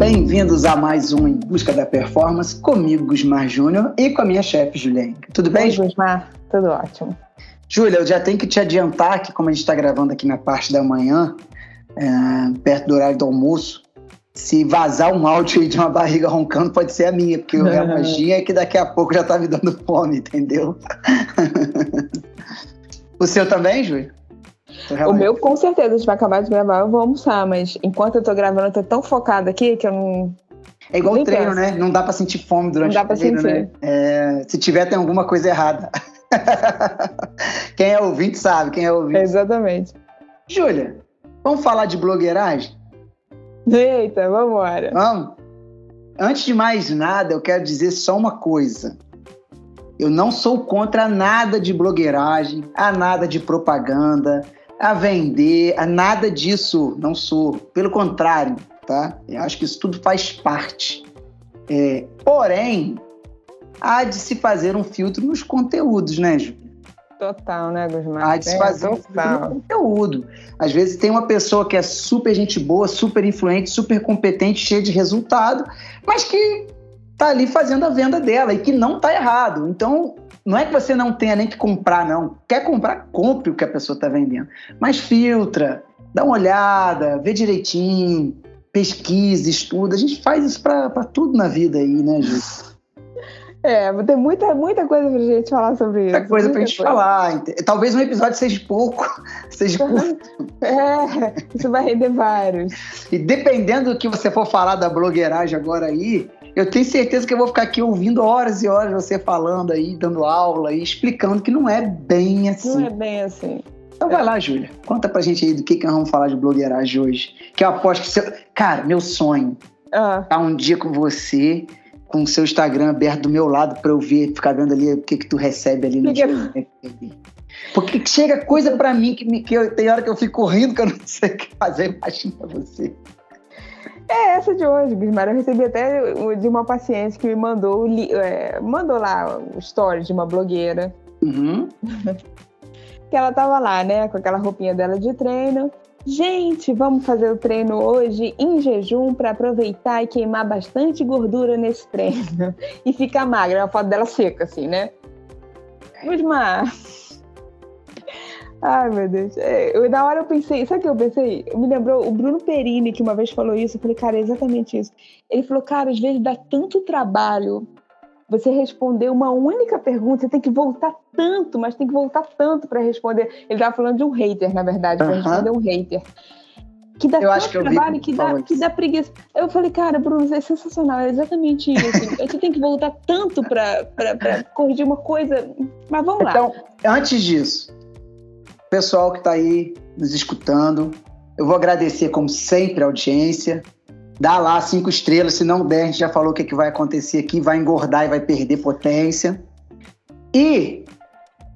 Bem-vindos a mais um Em Busca da Performance, comigo, Gusmar Júnior, e com a minha chefe, Juliane. Tudo bem? Oi, Gusmar. Tudo ótimo. Júlia, eu já tenho que te adiantar que, como a gente está gravando aqui na parte da manhã, é, perto do horário do almoço, se vazar um áudio aí de uma barriga roncando, pode ser a minha, porque eu imagino é que daqui a pouco já tá me dando fome, entendeu? o seu também, Júlia? O meu, com certeza, a gente vai acabar de gravar, eu vou almoçar, mas enquanto eu tô gravando, eu tô tão focada aqui que eu não. É igual o treino, penso. né? Não dá pra sentir fome durante não dá o treino, sentir. né? É, se tiver, tem alguma coisa errada. quem é ouvinte sabe, quem é ouvinte. Exatamente. Júlia, vamos falar de blogueiragem? Eita, vamos embora. Vamos? Antes de mais nada, eu quero dizer só uma coisa. Eu não sou contra nada de blogueiragem, a nada de propaganda, a vender, a nada disso. Não sou. Pelo contrário, tá? Eu acho que isso tudo faz parte. É, porém, há de se fazer um filtro nos conteúdos, né, Ju? Total, né, Gusmar? Há de se fazer é, um filtro no conteúdo. Às vezes tem uma pessoa que é super gente boa, super influente, super competente, cheia de resultado, mas que tá ali fazendo a venda dela e que não tá errado. Então, não é que você não tenha nem que comprar, não. Quer comprar, compre o que a pessoa está vendendo. Mas filtra, dá uma olhada, vê direitinho, pesquisa, estuda. A gente faz isso para tudo na vida aí, né, Ju? É, tem muita, muita coisa pra gente falar sobre muita isso. Coisa muita pra gente coisa. falar. Talvez um episódio seja pouco, seja curto. É, isso vai render vários. E dependendo do que você for falar da blogueiragem agora aí, eu tenho certeza que eu vou ficar aqui ouvindo horas e horas você falando aí, dando aula e explicando que não é bem assim. Não é bem assim. Então vai lá, Júlia. Conta pra gente aí do que, que nós vamos falar de blogueiragem hoje. Que eu aposto que seu. Cara, meu sonho ah. tá um dia com você, com o seu Instagram aberto do meu lado pra eu ver, ficar vendo ali o que, que tu recebe ali no Instagram. Porque chega coisa pra mim que, me, que eu, tem hora que eu fico rindo que eu não sei o que fazer. Imagina você. É essa de hoje, Bismar. Eu recebi até de uma paciente que me mandou, é, mandou lá o story de uma blogueira. Uhum. que ela tava lá, né, com aquela roupinha dela de treino. Gente, vamos fazer o treino hoje em jejum para aproveitar e queimar bastante gordura nesse treino. E ficar magra. É uma foto dela seca, assim, né? Bismar. Ai, meu Deus. É, eu, na hora eu pensei, sabe o que eu pensei? Me lembrou o Bruno Perini, que uma vez falou isso. Eu falei, cara, é exatamente isso. Ele falou, cara, às vezes dá tanto trabalho você responder uma única pergunta, você tem que voltar tanto, mas tem que voltar tanto para responder. Ele estava falando de um hater, na verdade, para responder um hater. Que dá eu tanto que trabalho, que dá, que dá preguiça. Eu falei, cara, Bruno, é sensacional, é exatamente isso. você tem que voltar tanto para corrigir uma coisa. Mas vamos então, lá. Então, antes disso, pessoal que está aí nos escutando. Eu vou agradecer, como sempre, a audiência. Dá lá cinco estrelas, se não der, a gente já falou o que, que vai acontecer aqui, vai engordar e vai perder potência. E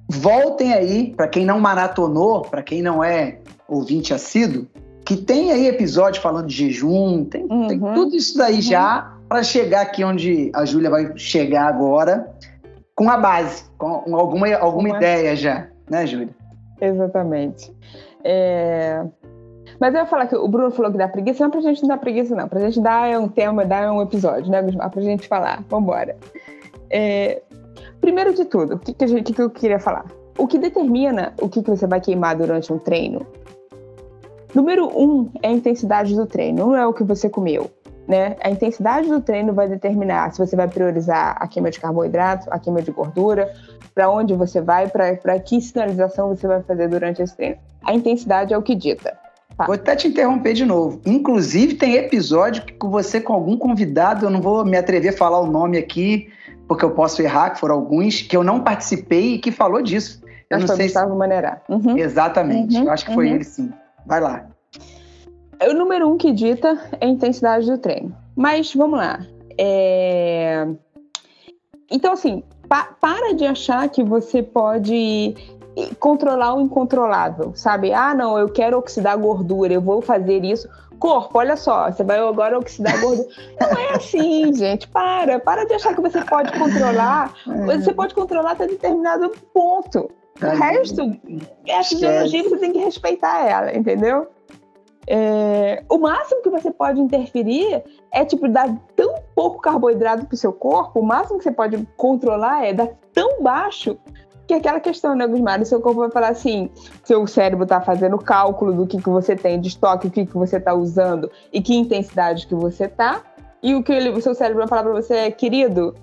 voltem aí, para quem não maratonou, para quem não é ouvinte assíduo, que tem aí episódio falando de jejum, tem, uhum. tem tudo isso daí uhum. já para chegar aqui onde a Júlia vai chegar agora, com a base, com alguma, alguma ideia já, né, Júlia? Exatamente. É... Mas eu ia falar que o Bruno falou que dá preguiça, não é pra gente não dar preguiça, não. Pra gente dar um tema, dar um episódio, né, Gusmar? Pra gente falar. Vambora. É... Primeiro de tudo, o que, que, que, eu queria falar? O que determina o que, que você vai queimar durante um treino? Número um é a intensidade do treino, não é o que você comeu. Né? A intensidade do treino vai determinar se você vai priorizar a queima de carboidrato, a queima de gordura, para onde você vai, para que sinalização você vai fazer durante esse treino. A intensidade é o que dita. Tá. Vou até te interromper de novo. Inclusive, tem episódio que você com algum convidado, eu não vou me atrever a falar o nome aqui, porque eu posso errar, que foram alguns, que eu não participei e que falou disso. Eu acho não sei Gustavo se... Maneira. Uhum. Exatamente, uhum. eu acho que foi uhum. ele sim. Vai lá. O número um que dita é a intensidade do treino. Mas vamos lá. É... Então, assim, pa para de achar que você pode controlar o incontrolável, sabe? Ah, não, eu quero oxidar gordura, eu vou fazer isso. Corpo, olha só, você vai agora oxidar gordura. Não é assim, gente. Para, para de achar que você pode controlar. É. Você pode controlar até determinado ponto. O resto é a fisiologia você tem que respeitar ela, entendeu? É, o máximo que você pode interferir é tipo dar tão pouco carboidrato pro seu corpo, o máximo que você pode controlar é dar tão baixo que aquela questão, né, Gusmar? O seu corpo vai falar assim: seu cérebro tá fazendo cálculo do que, que você tem de estoque, o que, que você tá usando e que intensidade que você tá. E o que ele, o seu cérebro vai falar para você é, querido,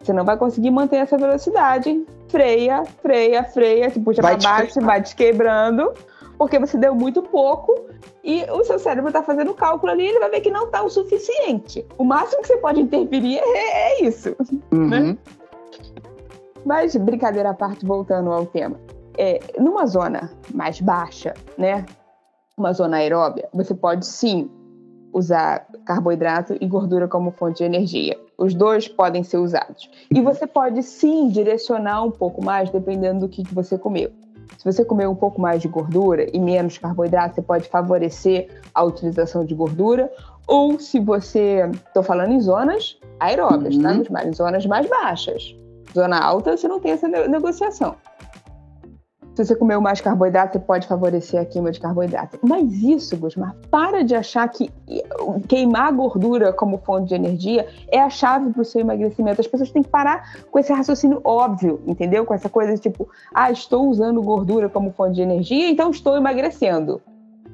você não vai conseguir manter essa velocidade. Freia, freia, freia, te puxa para baixo, vai te quebrando, porque você deu muito pouco e o seu cérebro está fazendo cálculo ali, ele vai ver que não está o suficiente. O máximo que você pode interferir é, é isso. Uhum. Né? Mas, brincadeira à parte, voltando ao tema. É, numa zona mais baixa, né? Uma zona aeróbia, você pode sim usar carboidrato e gordura como fonte de energia. Os dois podem ser usados. E você pode sim direcionar um pouco mais dependendo do que, que você comeu. Se você comer um pouco mais de gordura e menos carboidrato, você pode favorecer a utilização de gordura. Ou se você. Estou falando em zonas aeróbias, tá? uhum. tá? Em zonas mais baixas. Zona alta, você não tem essa negociação. Se você comeu mais carboidrato, você pode favorecer a queima de carboidrato. Mas isso, Gusmar, para de achar que queimar gordura como fonte de energia é a chave para o seu emagrecimento. As pessoas têm que parar com esse raciocínio óbvio, entendeu? Com essa coisa de tipo, ah, estou usando gordura como fonte de energia, então estou emagrecendo.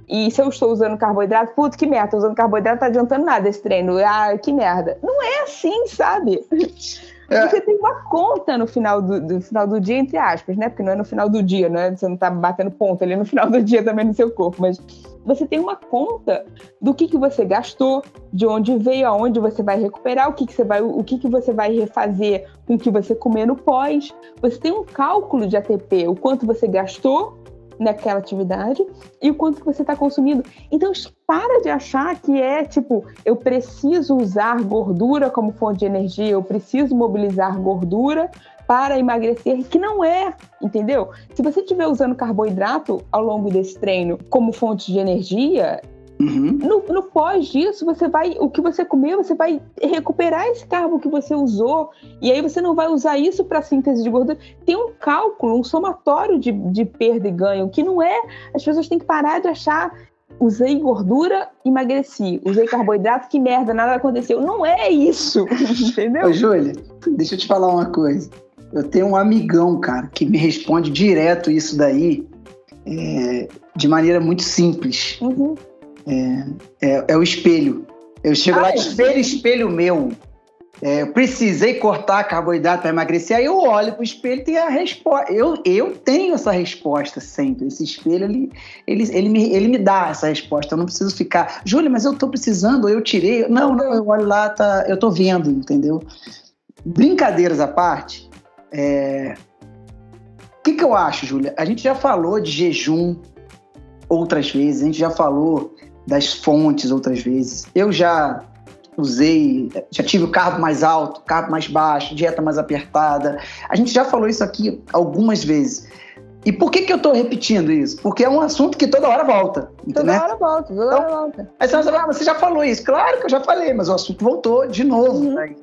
E se eu estou usando carboidrato, puto, que merda, usando carboidrato, não tá adiantando nada esse treino. Ah, que merda. Não é assim, sabe? É. Você tem uma conta no final do, do, final do dia, entre aspas, né? Porque não é no final do dia, não é? Você não tá batendo ponto ali no final do dia também no seu corpo, mas você tem uma conta do que, que você gastou, de onde veio, aonde você vai recuperar, o que, que você vai, o que, que você vai refazer com o que você comer no pós. Você tem um cálculo de ATP, o quanto você gastou naquela atividade e o quanto que você está consumindo. Então, para de achar que é tipo, eu preciso usar gordura como fonte de energia, eu preciso mobilizar gordura para emagrecer, que não é, entendeu? Se você estiver usando carboidrato ao longo desse treino como fonte de energia, Uhum. No, no, pós disso, você vai, o que você comeu, você vai recuperar esse carbo que você usou, e aí você não vai usar isso para síntese de gordura. Tem um cálculo, um somatório de, de perda e ganho, que não é. As pessoas têm que parar de achar. Usei gordura, emagreci. Usei carboidrato, que merda, nada aconteceu. Não é isso, entendeu? Ô, Júlia, deixa eu te falar uma coisa. Eu tenho um amigão, cara, que me responde direto isso daí é, de maneira muito simples. Uhum. É, é, é o espelho. Eu chego lá, espelho, espelho meu. É, precisei cortar carboidrato para emagrecer, aí eu olho para o espelho e tenho a resposta. Eu, eu tenho essa resposta sempre. Esse espelho, ele, ele, ele, me, ele me dá essa resposta. Eu não preciso ficar, Júlia, mas eu estou precisando, eu tirei. Não, não, eu olho lá, tá, eu estou vendo, entendeu? Brincadeiras à parte, é... o que, que eu acho, Júlia? A gente já falou de jejum outras vezes, a gente já falou das fontes outras vezes. Eu já usei, já tive o carbo mais alto, carbo mais baixo, dieta mais apertada. A gente já falou isso aqui algumas vezes. E por que, que eu estou repetindo isso? Porque é um assunto que toda hora volta. Toda né? hora volta, toda então, hora volta. Aí você vai ah, você já falou isso. Claro que eu já falei, mas o assunto voltou de novo. Uhum. Né?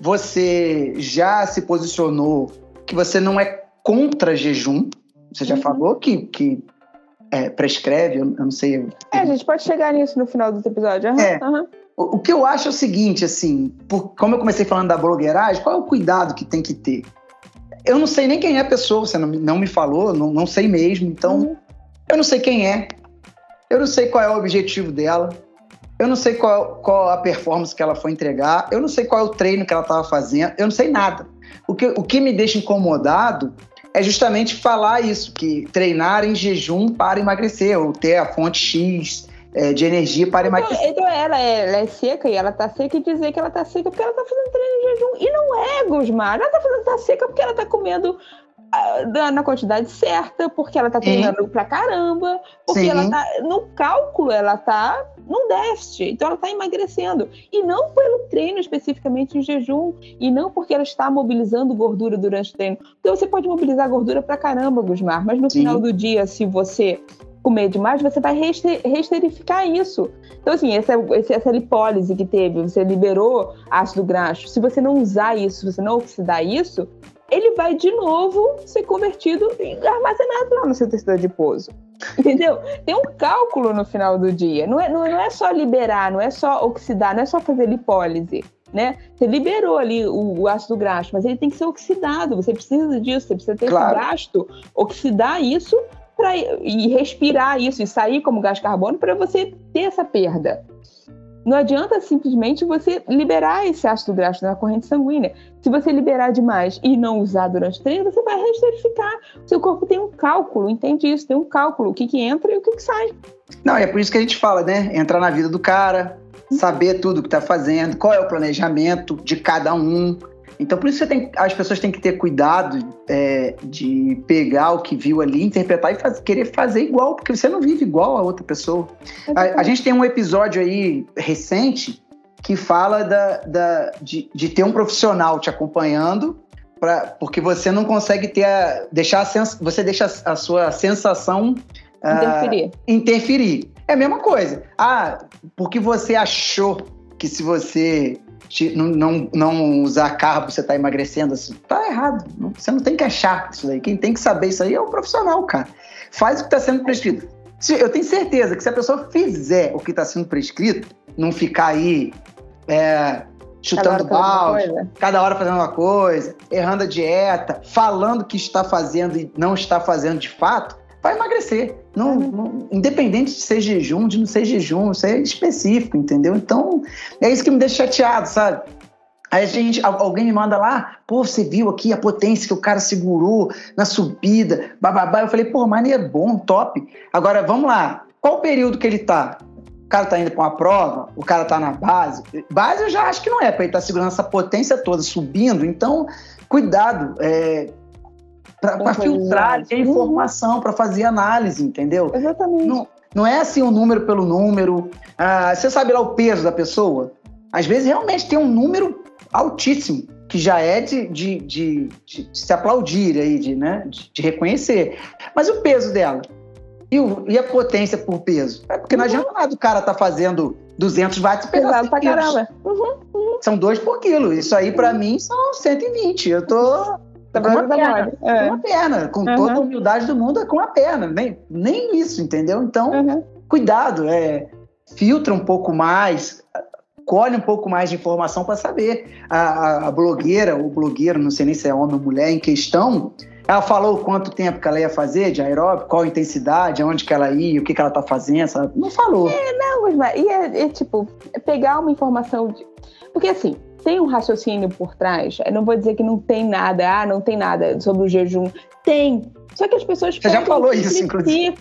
Você já se posicionou que você não é contra jejum. Você já uhum. falou que, que é, prescreve, eu, não sei. É, a gente pode chegar nisso no final do episódio. Uhum, é. Uhum. O, o, que eu acho é o seguinte, assim, por, como eu comecei falando da blogueiragem, qual é o cuidado que tem que ter? Eu não sei nem quem é a pessoa, você não, não me falou, não, não sei mesmo, então uhum. eu não sei quem é, eu não sei qual é o objetivo dela, eu não sei qual, qual a performance que ela foi entregar, eu não sei qual é o treino que ela estava fazendo, eu não sei nada. O que, o que me deixa incomodado é justamente falar isso, que treinar em jejum para emagrecer, ou ter a fonte X é, de energia para então, emagrecer. Então ela é, ela é, seca e ela tá seca e dizer que ela tá seca porque ela tá fazendo treino em jejum. E não é, Gusmar. Ela tá fazendo tá seca porque ela tá comendo uh, na quantidade certa, porque ela tá treinando Sim. pra caramba, porque Sim. ela tá. No cálculo, ela tá num déficit. Então ela está emagrecendo. E não pelo treino especificamente em jejum. E não porque ela está mobilizando gordura durante o treino. Porque você pode mobilizar gordura pra caramba, Gusmar, mas no Sim. final do dia, se você comer demais, você vai resterificar isso. Então, assim, essa, essa lipólise que teve, você liberou ácido graxo. Se você não usar isso, se você não oxidar isso, ele vai de novo ser convertido e armazenado lá no seu tecido adiposo. Entendeu? Tem um cálculo no final do dia. Não é, não, não é só liberar, não é só oxidar, não é só fazer lipólise. Né? Você liberou ali o, o, ácido graxo, mas ele tem que ser oxidado. Você precisa disso, você precisa ter claro. esse gasto, oxidar isso pra, e respirar isso e sair como gás carbônico para você ter essa perda. Não adianta simplesmente você liberar esse ácido graxo na corrente sanguínea. Se você liberar demais e não usar durante o treino, você vai resterificar. Seu corpo tem um cálculo, entende isso? Tem um cálculo, o que, que entra e o que, que sai. Não, é por isso que a gente fala, né? Entrar na vida do cara, saber tudo o que está fazendo, qual é o planejamento de cada um, então, por isso tem, as pessoas têm que ter cuidado é, de pegar o que viu ali, interpretar e faz, querer fazer igual, porque você não vive igual a outra pessoa. A, a gente tem um episódio aí recente que fala da, da de, de, ter um profissional te acompanhando, pra, porque você não consegue ter a, deixar a sens, você deixa a, a sua sensação interferir. Uh, interferir. É a mesma coisa. Ah, porque você achou que se você não, não, não usar carbo, você está emagrecendo assim. Tá errado. Você não tem que achar isso aí. Quem tem que saber isso aí é o profissional, cara. Faz o que está sendo prescrito. Eu tenho certeza que se a pessoa fizer o que está sendo prescrito, não ficar aí é, chutando balde, cada hora fazendo uma coisa, errando a dieta, falando que está fazendo e não está fazendo de fato, vai emagrecer. Não, não, independente de ser jejum, de não ser jejum, isso é específico, entendeu? Então, é isso que me deixa chateado, sabe? Aí a gente, alguém me manda lá, pô, você viu aqui a potência que o cara segurou na subida, bababá. Eu falei, pô, é bom, top. Agora, vamos lá, qual o período que ele tá? O cara tá indo para uma prova, o cara tá na base. Base eu já acho que não é, para ele tá segurando essa potência toda, subindo. Então, cuidado. É, para filtrar a informação, para fazer análise, entendeu? Exatamente. Não, não é assim um número pelo número. Ah, você sabe lá o peso da pessoa? Às vezes realmente tem um número altíssimo, que já é de, de, de, de se aplaudir aí, de, né, de, reconhecer. Mas o peso dela? E, o, e, a potência por peso? É porque não uhum. adianta nada o cara tá fazendo 200 watts pegar pra caramba. Uhum, uhum. São dois por quilo. Isso aí, para uhum. mim, são 120. Eu tô Tá com uma perna, é. com uma perna, com uhum. toda a humildade do mundo, é com a perna, nem, nem isso, entendeu? Então, uhum. cuidado, é, filtra um pouco mais, colhe um pouco mais de informação para saber. A, a, a, blogueira, ou blogueiro, não sei nem se é homem ou mulher, em questão, ela falou quanto tempo que ela ia fazer de aeróbico, qual a intensidade, aonde que ela ia, o que, que ela tá fazendo, sabe? Não falou. É, não, mas e é, é tipo, pegar uma informação de. Porque assim, tem um raciocínio por trás. Eu não vou dizer que não tem nada, ah, não tem nada sobre o jejum. Tem. Só que as pessoas Você já falou isso, inclusive.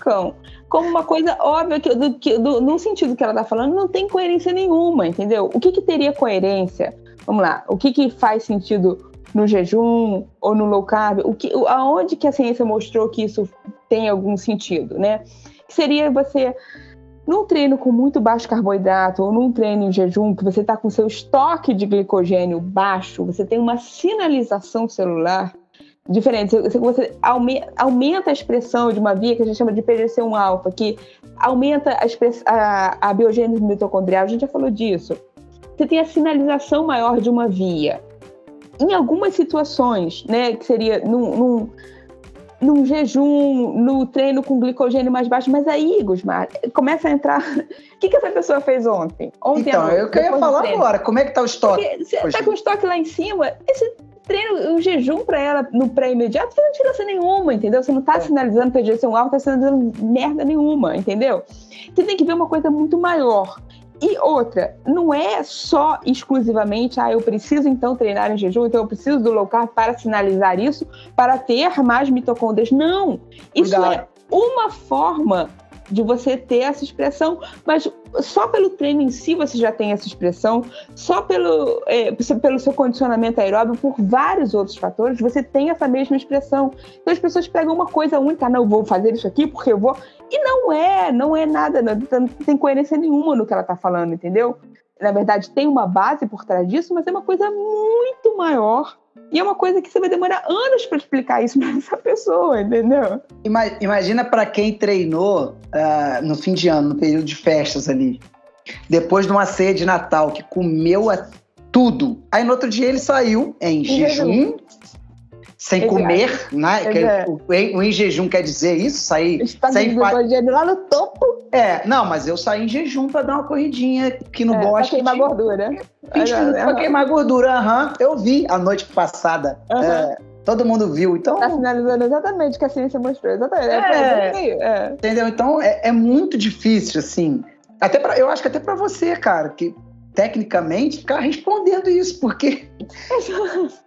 como uma coisa óbvia que, do, que do, no sentido que ela está falando, não tem coerência nenhuma, entendeu? O que, que teria coerência? Vamos lá, o que, que faz sentido no jejum ou no low carb? O que, aonde que a ciência mostrou que isso tem algum sentido, né? Que seria você num treino com muito baixo carboidrato ou num treino em jejum, que você está com seu estoque de glicogênio baixo, você tem uma sinalização celular diferente. Você aumenta a expressão de uma via que a gente chama de PGC1-alfa, que aumenta a, a, a biogênese mitocondrial, a gente já falou disso. Você tem a sinalização maior de uma via. Em algumas situações, né, que seria num, num num jejum, no treino com glicogênio mais baixo, mas aí, Gusmar, começa a entrar. O que, que essa pessoa fez ontem? Ontem então, eu queria falar agora, como é que tá o estoque? Porque você tá com o estoque lá em cima, esse treino, o jejum para ela no pré-imediato, você não tira diferença nenhuma, entendeu? Você não tá é. sinalizando PGC1 alto, tá sinalizando merda nenhuma, entendeu? Você tem que ver uma coisa muito maior. E outra, não é só exclusivamente, ah, eu preciso então treinar em jejum, então eu preciso do low carb para sinalizar isso, para ter mais mitocôndrias. Não! Isso é uma forma de você ter essa expressão, mas só pelo treino em si você já tem essa expressão, só pelo, é, pelo seu condicionamento aeróbio, por vários outros fatores, você tem essa mesma expressão. Então as pessoas pegam uma coisa única, não, eu vou fazer isso aqui porque eu vou. E não é, não é nada, não, não tem coerência nenhuma no que ela está falando, entendeu? Na verdade, tem uma base por trás disso, mas é uma coisa muito maior e é uma coisa que você vai demorar anos para explicar isso para essa pessoa, entendeu? Imagina para quem treinou uh, no fim de ano, no período de festas ali, depois de uma ceia de Natal, que comeu tudo. Aí no outro dia ele saiu em jejum, sem Exato. comer, né? É, o, o, em jejum quer dizer isso, sair Está sem glicogênio lá no topo. É, não, mas eu saí em jejum para dar uma corridinha aqui no é, bosque. Pra queimar de... gordura. 20 minutos pra queimar gordura, aham. Uhum. Eu vi a noite passada. Uhum. É, todo mundo viu, então... Tá finalizando exatamente o que a ciência mostrou, exatamente. É, é, entendeu? Então é, é muito difícil, assim... Até pra, eu acho que até para você, cara, que tecnicamente, ficar respondendo isso, porque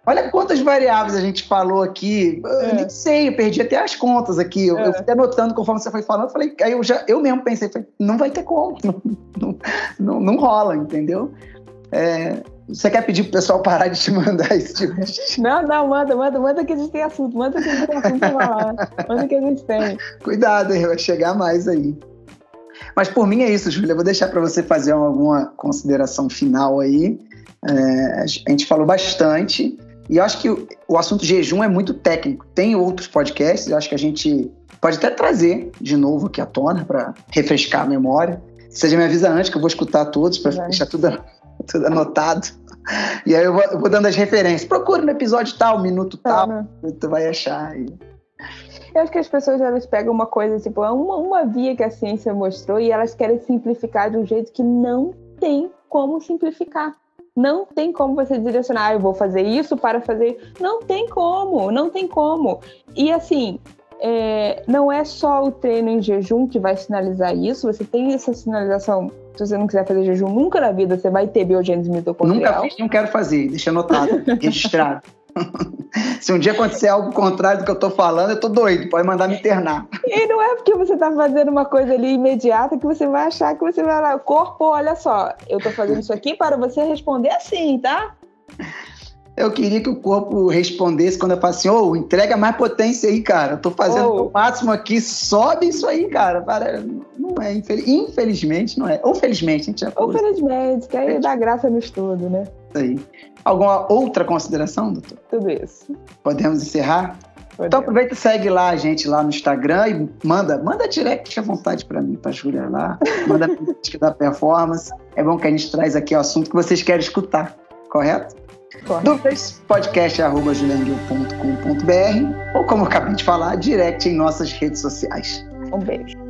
olha quantas variáveis a gente falou aqui. É. Eu nem sei, eu perdi até as contas aqui. Eu, é. eu fui anotando conforme você foi falando, eu falei, aí eu já eu mesmo pensei, falei, não vai ter como, não, não, não, não rola, entendeu? É, você quer pedir pro pessoal parar de te mandar esse tipo de... Não, não, manda, manda, manda que a gente tem assunto, manda que a gente tem assunto pra falar. Manda que a gente tem. Cuidado, vai chegar mais aí. Mas por mim é isso, Júlia. Vou deixar para você fazer alguma consideração final aí. É, a gente falou bastante. E eu acho que o, o assunto jejum é muito técnico. Tem outros podcasts, eu acho que a gente pode até trazer de novo aqui à tona para refrescar a memória. Você já me avisa antes que eu vou escutar todos para deixar tudo, tudo anotado. E aí eu vou, eu vou, dando as referências. Procura no episódio tal, minuto tal, ah, tu vai achar. E... Eu acho que as pessoas elas pegam uma coisa, tipo, é uma, uma via que a ciência mostrou e elas querem simplificar de um jeito que não tem como simplificar. Não tem como você direcionar, ah, eu vou fazer isso para fazer. Não tem como, não tem como. E assim, é, não é só o treino em jejum que vai sinalizar isso, você tem essa sinalização. Se você não quiser fazer jejum nunca na vida, você vai ter biogênese mitocondrial. Nunca fiz, não quero fazer, deixa anotado, registrado. Se um dia acontecer algo contrário do que eu tô falando, eu tô doido, pode mandar me internar. E não é porque você tá fazendo uma coisa ali imediata que você vai achar que você vai lá, corpo, olha só, eu tô fazendo isso aqui para você responder assim, tá? Eu queria que o corpo respondesse quando eu falo assim, ô, oh, entrega mais potência aí, cara. Eu tô fazendo oh. o máximo aqui, sobe isso aí, cara. Para... Não é, infelizmente, não é. Ou felizmente, a gente já falou. Ou felizmente, que aí dá graça no estudo, né? Isso aí. Alguma outra consideração, doutor? Tudo isso. Podemos encerrar? Podemos. Então aproveita e segue lá a gente lá no Instagram e manda, manda direct à vontade para mim, para Júlia lá. Manda que da performance. É bom que a gente traz aqui o assunto que vocês querem escutar, correto? Dúvidas, podcast.julianguil.com.br ou como acabei de falar, direct em nossas redes sociais. Um beijo.